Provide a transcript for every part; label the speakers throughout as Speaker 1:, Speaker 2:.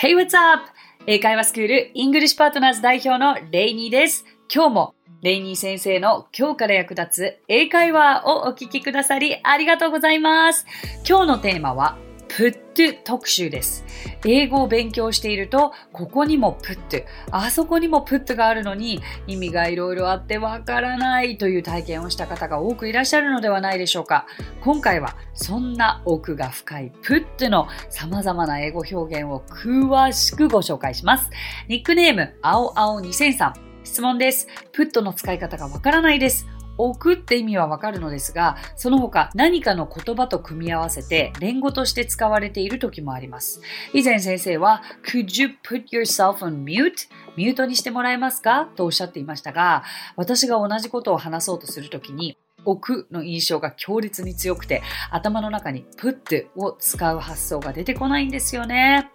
Speaker 1: Hey, what's up? 英会話スクール English Partners 代表のレイニーです。今日もレイニー先生の今日から役立つ英会話をお聞きくださりありがとうございます。今日のテーマは put 特集です。英語を勉強していると、ここにも put、あそこにも put があるのに、意味がいろいろあってわからないという体験をした方が多くいらっしゃるのではないでしょうか。今回は、そんな奥が深い put の様々な英語表現を詳しくご紹介します。ニックネーム、青青2003。質問です。プットの使い方がわからないです。置くって意味はわかるのですが、その他何かの言葉と組み合わせて連語として使われている時もあります。以前先生は、Could you put yourself on mute? ミュートにしてもらえますか？とおっしゃっていましたが、私が同じことを話そうとするときに、置くの印象が強烈に強くて頭の中に put を使う発想が出てこないんですよね。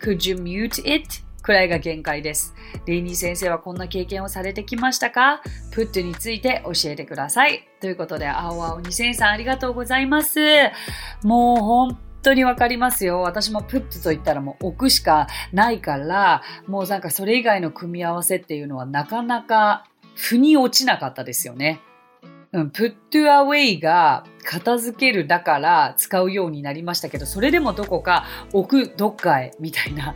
Speaker 1: Could you mute it? くらいが限界です。レイニー先生はこんな経験をされてきましたか？プットについて教えてください。ということで、青青2000さんありがとうございます。もう本当にわかりますよ。私もプットと言ったらもう置くしかないから、もうなんかそれ以外の組み合わせっていうのはなかなか腑に落ちなかったですよね。うん、put away が片付けるだから使うようになりましたけど、それでもどこか置くどっかへみたいな、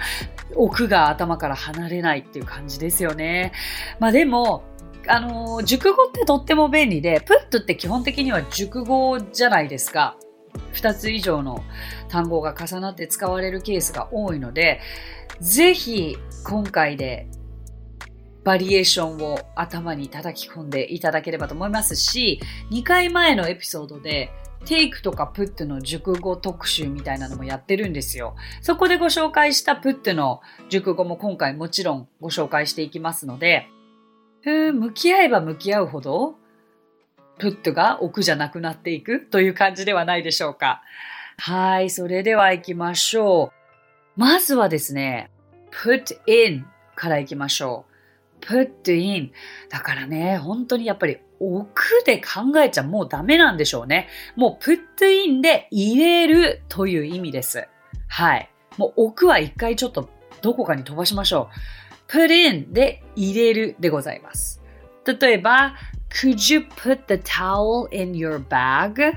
Speaker 1: 置くが頭から離れないっていう感じですよね。まあでも、あの、熟語ってとっても便利で、put って基本的には熟語じゃないですか。2つ以上の単語が重なって使われるケースが多いので、ぜひ今回でバリエーションを頭に叩き込んでいただければと思いますし、2回前のエピソードで take とか put の熟語特集みたいなのもやってるんですよ。そこでご紹介した put の熟語も今回もちろんご紹介していきますので、向き合えば向き合うほど、put が奥じゃなくなっていくという感じではないでしょうか。はい、それでは行きましょう。まずはですね、put in から行きましょう。put in。だからね、本当にやっぱり奥で考えちゃもうダメなんでしょうね。もう put in で入れるという意味です。はい。もう奥は一回ちょっとどこかに飛ばしましょう。put in で入れるでございます。例えば、Could you put the towel in your bag?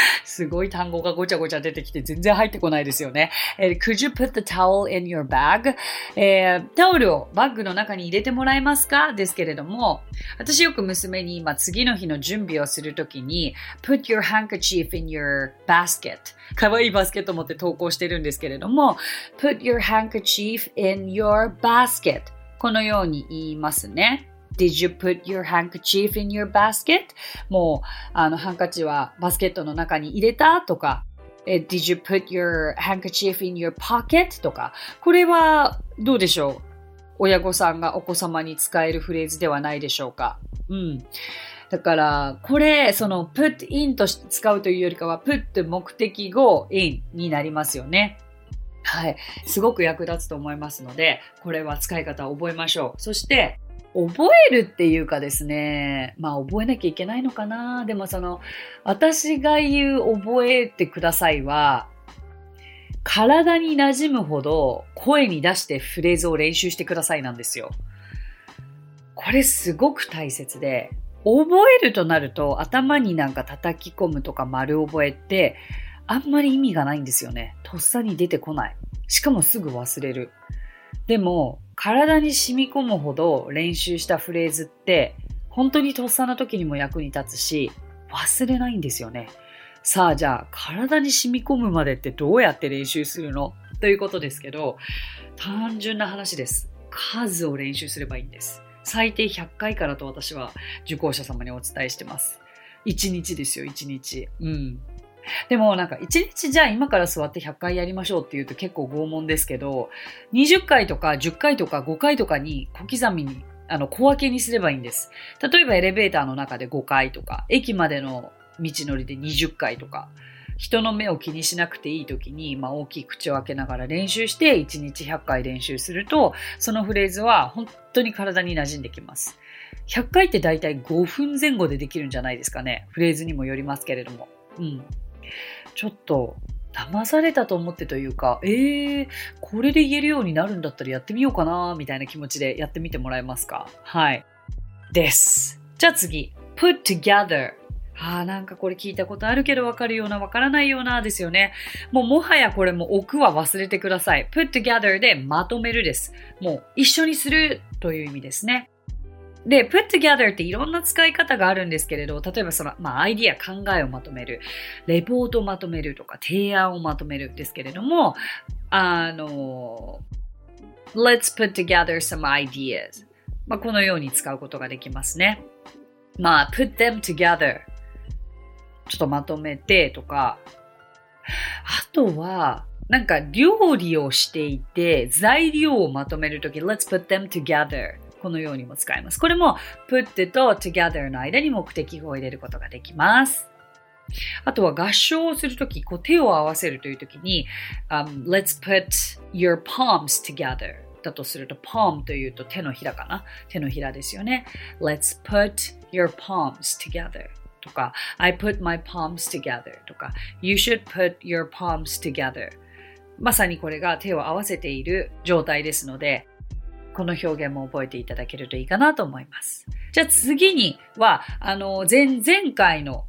Speaker 1: すごい単語がごちゃごちゃ出てきて全然入ってこないですよね。えー、Could you put the towel in your bag? えー、タオルをバッグの中に入れてもらえますか？ですけれども、私よく娘に今次の日の準備をするときに Put your handkerchief in your basket かわいいバスケット持って投稿してるんですけれども Put your handkerchief in your basket このように言いますね。Did you put your handkerchief in your basket? もう、あの、ハンカチはバスケットの中に入れたとか、Did you put your handkerchief in your pocket? とか、これはどうでしょう？親御さんがお子様に使えるフレーズではないでしょうか。うん。だから、これ、その put in として使うというよりかは put 目的語 in になりますよね。はい。すごく役立つと思いますので、これは使い方を覚えましょう。そして、覚えるっていうかですね、まあ覚えなきゃいけないのかな。でもその、私が言う覚えてくださいは、体に馴染むほど声に出してフレーズを練習してくださいなんですよ。これすごく大切で、覚えるとなると頭になんか叩き込むとか丸覚えってあんまり意味がないんですよね。とっさに出てこない。しかもすぐ忘れる。でも、体に染み込むほど練習したフレーズって、本当にとっさの時にも役に立つし、忘れないんですよね。さあ、じゃあ、体に染み込むまでってどうやって練習するの？ということですけど、単純な話です。数を練習すればいいんです。最低100回からと私は受講者様にお伝えしてます。1日ですよ、1日。うん。でもなんか1日じゃあ今から座って100回やりましょうって言うと結構拷問ですけど、20回とか10回とか5回とかに小刻みにあの小分けにすればいいんです。例えばエレベーターの中で5回とか、駅までの道のりで20回とか、人の目を気にしなくていい時に、まあ、大きい口を開けながら練習して1日100回練習すると、そのフレーズは本当に体に馴染んできます。100回って大体5分前後でできるんじゃないですかね。フレーズにもよりますけれども。うん。ちょっと騙されたと思ってというか、えー、これで言えるようになるんだったらやってみようかな、みたいな気持ちでやってみてもらえますか？はい。です。じゃあ次。put together ああ、なんかこれ聞いたことあるけどわかるようなわからないようなですよね。もうもはやこれも置くは忘れてください。put together でまとめるです。もう一緒にするという意味ですね。で、put together っていろんな使い方があるんですけれど、例えばその、まあ、アイディア、考えをまとめる、レポートをまとめるとか、提案をまとめるですけれども、あの、let's put together some ideas。まあ、このように使うことができますね。まあ、put them together ちょっとまとめてとか、あとは、なんか料理をしていて材料をまとめるとき、let's put them together このようにも使います。これも put と together の間に目的語を入れることができます。あとは合唱をするとき、こう手を合わせるというときに、um, let's put your palms together だとすると、palm というと手のひらかな手のひらですよね。Let's put your palms together とか I put my palms together とか You should put your palms together まさにこれが手を合わせている状態ですのでこの表現も覚えていただけるといいかなと思います。じゃあ次には、あの、前々回の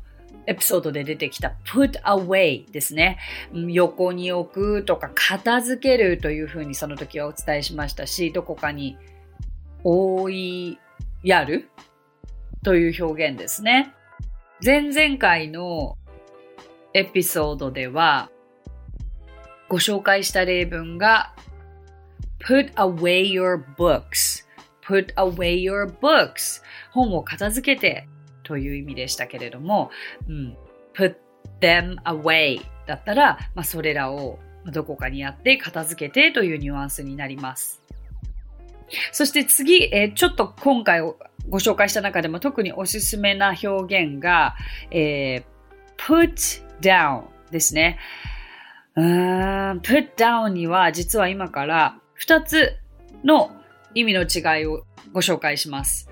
Speaker 1: エピソードで出てきた put away ですね。横に置くとか片付けるというふうにその時はお伝えしましたし、どこかに追いやるという表現ですね。前々回のエピソードでは、ご紹介した例文が put away your books put away your books 本を片付けてという意味でしたけれども、うん、put them away だったら、まあ、それらをどこかにやって片付けてというニュアンスになります。そして次、え、ちょっと今回ご紹介した中でも特におすすめな表現が、えー、put down ですね。うん put down には実は今から2つの意味の違いをご紹介します。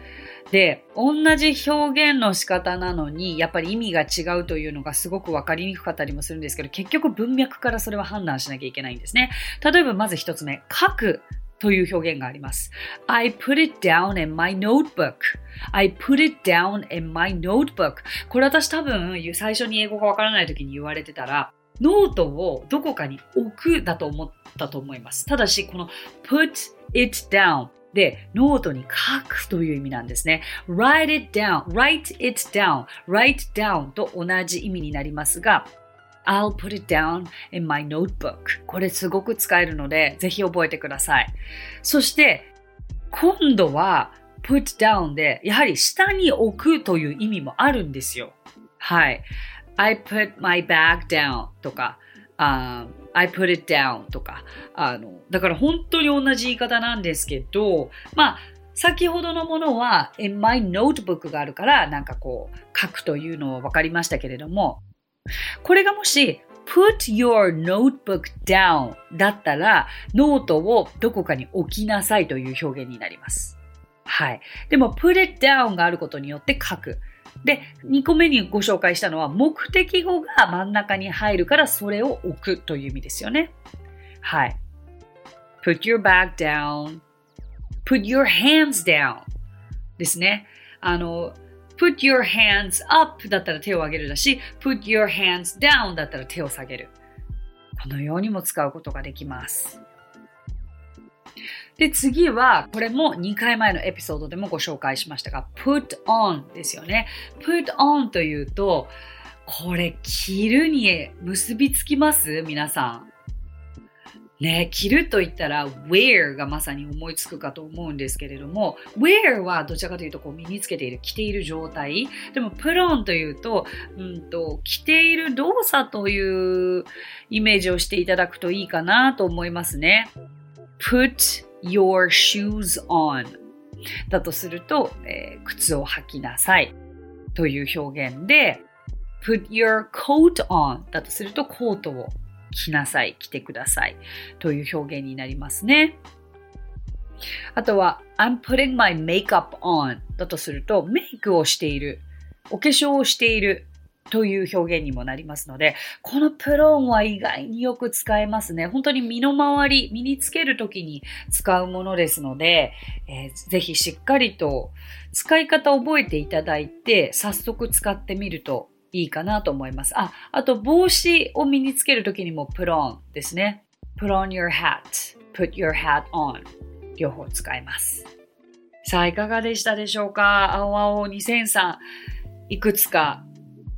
Speaker 1: で、同じ表現の仕方なのに、やっぱり意味が違うというのがすごくわかりにくかったりもするんですけど、結局文脈からそれは判断しなきゃいけないんですね。例えばまず一つ目、書くという表現があります。I put it down in my notebook.I put it down in my notebook. これ私多分最初に英語がわからない時に言われてたら、ノートをどこかに置くだと思ったと思います。ただし、この put it down で、ノートに書くという意味なんですね。write it down, write it down, write down と同じ意味になりますが、I'll put it down in my notebook. これすごく使えるので、ぜひ覚えてください。そして、今度は put down で、やはり下に置くという意味もあるんですよ。はい。I put my bag down とか、uh, I put it down とか、あの、だから本当に同じ言い方なんですけど、まあ、先ほどのものは in my notebook があるから、なんかこう、書くというのは分かりましたけれども、これがもし put your notebook down だったら、ノートをどこかに置きなさいという表現になります。はい。でも、put it down があることによって書く。で、2個目にご紹介したのは、目的語が真ん中に入るからそれを置くという意味ですよね。はい。put your bag down, put your hands down ですね。あの、put your hands up だったら手を上げるだし、put your hands down だったら手を下げる。このようにも使うことができます。で、次は、これも2回前のエピソードでもご紹介しましたが、put on ですよね。put on というと、これ着るに結びつきます？皆さん。ね、着ると言ったら wear がまさに思いつくかと思うんですけれども wear はどちらかというとこう身につけている着ている状態でも put on というと,、うんと着ている動作というイメージをしていただくといいかなと思いますね put your shoes on だとすると、えー、靴を履きなさい。という表現で put your coat on だとするとコートを着なさい、着てください。という表現になりますね。あとは、I'm putting my makeup on だとすると、メイクをしている、お化粧をしている。という表現にもなりますので、このプローンは意外によく使えますね。本当に身の回り、身につけるときに使うものですので、えー、ぜひしっかりと使い方を覚えていただいて、早速使ってみるといいかなと思います。あ、あと帽子を身につけるときにもプローンですね。put on your hat, put your hat on 両方使えます。さあ、いかがでしたでしょうか？青青2003いくつか、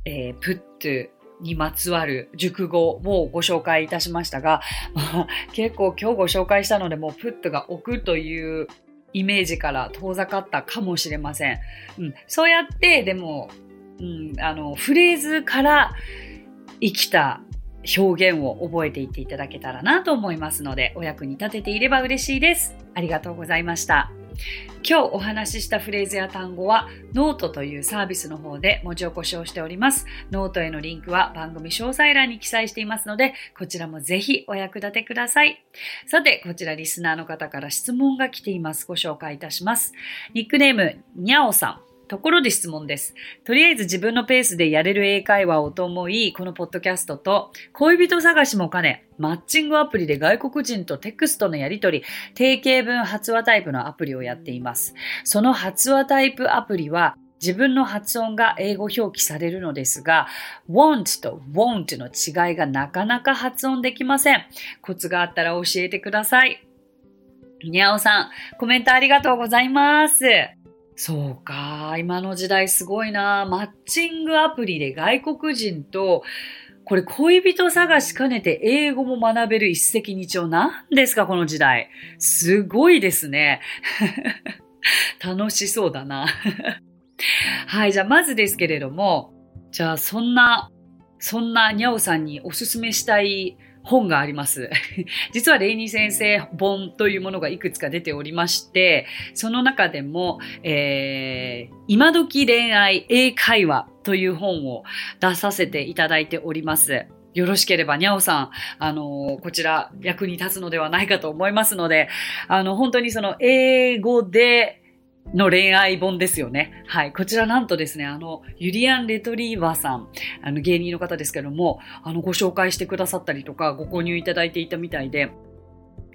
Speaker 1: えー、プットにまつわる熟語をご紹介いたしましたが、結構今日ご紹介したのでもう put が置くというイメージから遠ざかったかもしれません。うん、そうやってでも、うん、あのフレーズから生きた表現を覚えていっていただけたらなと思いますので、お役に立てていれば嬉しいです。ありがとうございました。今日お話ししたフレーズや単語はノートというサービスの方で文字起こしをしております。ノートへのリンクは番組詳細欄に記載していますので、こちらもぜひお役立てください。さて、こちらリスナーの方から質問が来ています。ご紹介いたします。ニックネーム、にゃおさん。ところで質問です。とりあえず自分のペースでやれる英会話をと思い、このポッドキャストと恋人探しも兼ね、マッチングアプリで外国人とテクストのやりとり、定型文発話タイプのアプリをやっています。その発話タイプアプリは、自分の発音が英語表記されるのですが、want と won't の違いがなかなか発音できません。コツがあったら教えてください。にゃおさん、コメントありがとうございます。そうか、今の時代すごいな。マッチングアプリで外国人と、これ恋人探し兼ねて英語も学べる一石二鳥なんですか、この時代。すごいですね。楽しそうだな。はい、じゃあまずですけれども、じゃあそんな、そんなにゃおさんにおすすめしたい本があります。実はレイニー先生本というものがいくつか出ておりまして、その中でも、えー、今時恋愛英会話という本を出させていただいております。よろしければ、にゃおさん、あのこちら役に立つのではないかと思いますので、あの、本当にその英語での恋愛本ですよね。はい。こちらなんとですね、あの、ユリアン・レトリーバーさん、あの、芸人の方ですけども、あの、ご紹介してくださったりとか、ご購入いただいていたみたいで、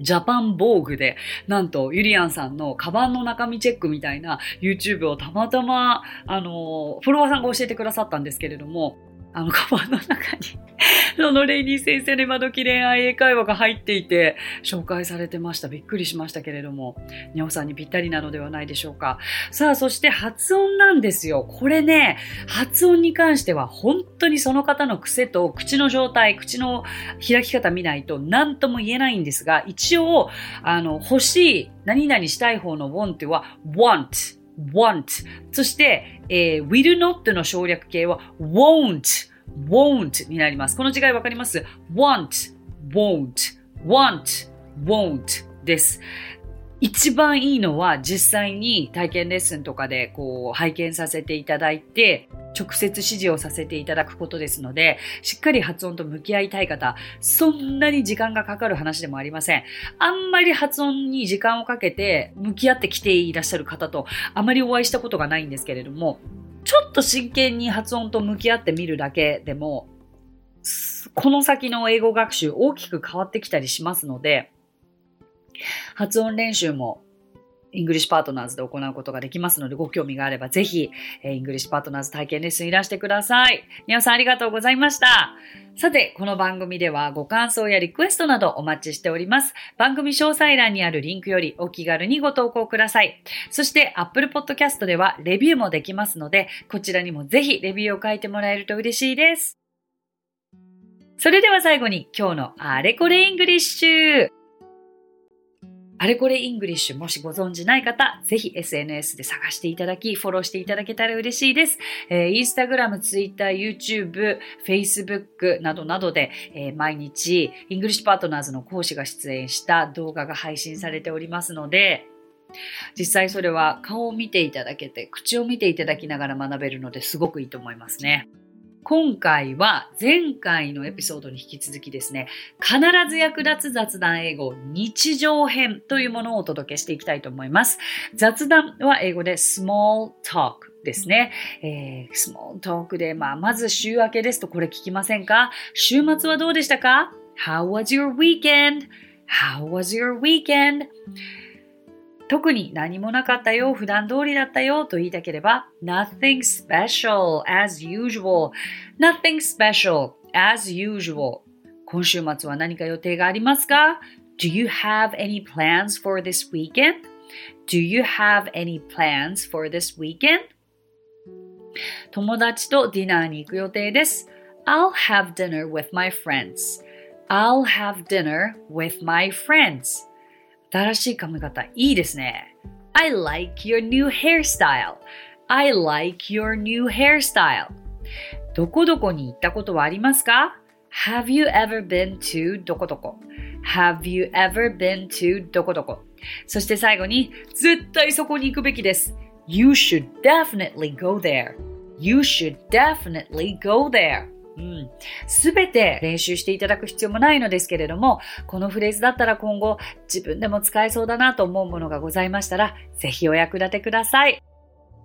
Speaker 1: ジャパンボーグで、なんと、ユリアンさんのカバンの中身チェックみたいな YouTube をたまたま、あの、フォロワーさんが教えてくださったんですけれども、あの、カバンの中に そのレイニー先生の今時恋愛英会話が入っていて、紹介されてました。びっくりしましたけれども、にゃおさんにぴったりなのではないでしょうか。さあ、そして発音なんですよ。これね、発音に関しては本当にその方の癖と口の状態、口の開き方見ないと何とも言えないんですが、一応、あの、欲しい、何々したい方の want は want。want。そして、えー、will not の省略形は won't。won't になります。この違いわかります ?want, won't, want, won't です。一番いいのは実際に体験レッスンとかでこう拝見させていただいて直接指示をさせていただくことですのでしっかり発音と向き合いたい方そんなに時間がかかる話でもありません。あんまり発音に時間をかけて向き合ってきていらっしゃる方とあまりお会いしたことがないんですけれどもちょっと真剣に発音と向き合ってみるだけでもこの先の英語学習大きく変わってきたりしますので発音練習も English Partners で行うことができますので、ご興味があればぜひ、 English Partners 体験レッスンいらしてください。皆さんありがとうございました。さて、この番組ではご感想やリクエストなどお待ちしております。番組詳細欄にあるリンクよりお気軽にご投稿ください。そして、Apple Podcast ではレビューもできますので、こちらにもぜひレビューを書いてもらえると嬉しいです。それでは最後に今日のあれこれ English あれこれ English もしご存知ない方、ぜひ SNS で探していただき、フォローしていただけたら嬉しいです。えー、インスタグラム、ツイッター、YouTube、Facebook などなどで、えー、毎日、 English Partners の講師が出演した動画が配信されておりますので、実際それは顔を見ていただけて、口を見ていただきながら学べるのですごくいいと思いますね。今回は前回のエピソードに引き続きですね、必ず役立つ雑談英語日常編というものをお届けしていきたいと思います。雑談は英語で small talk ですね。えー、スモールトークで、まあ、まず週明けですとこれ聞きませんか？週末はどうでしたか ?How was your weekend?How was your weekend? 特に何もなかったよ、普段通りだったよと言いたければ Nothing special as usual Nothing special as usual 今週末は何か予定がありますか Do you have any plans for this weekend? Do you have any plans for this weekend? 友達とディナーに行く予定です。I'll have dinner with my friends. I'll have dinner with my friends. 新しい髪型いいですね。I like your new hairstyle. I like your new hairstyle. どこどこに行ったことはありますか ?Have you ever been to どこどこ ?Have you ever been to どこどこそして最後に、絶対そこに行くべきです。You should definitely go there. You should definitely go there. す、べ、て練習していただく必要もないのですけれども、このフレーズだったら今後自分でも使えそうだなと思うものがございましたら、ぜひお役立てください。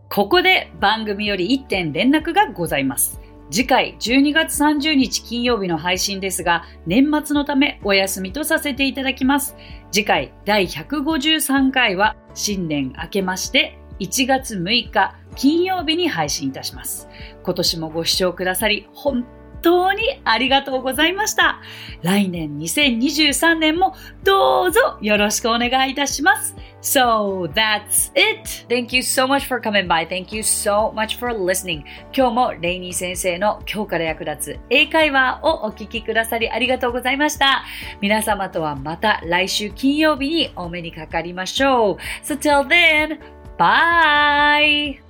Speaker 1: ここで番組より1点連絡がございます。次回12月30日金曜日の配信ですが、年末のためお休みとさせていただきます。次回第153回は新年明けまして1月6日金曜日に配信いたします。今年もご視聴くださり本当にありがとうございました。来年2023年もどうぞよろしくお願いいたします。So that's it! Thank you so much for coming by. Thank you so much for listening. 今日もレイニー先生の今日から役立つ英会話をお聞きくださりありがとうございました。皆様とはまた来週金曜日にお目にかかりましょう。So till then, bye!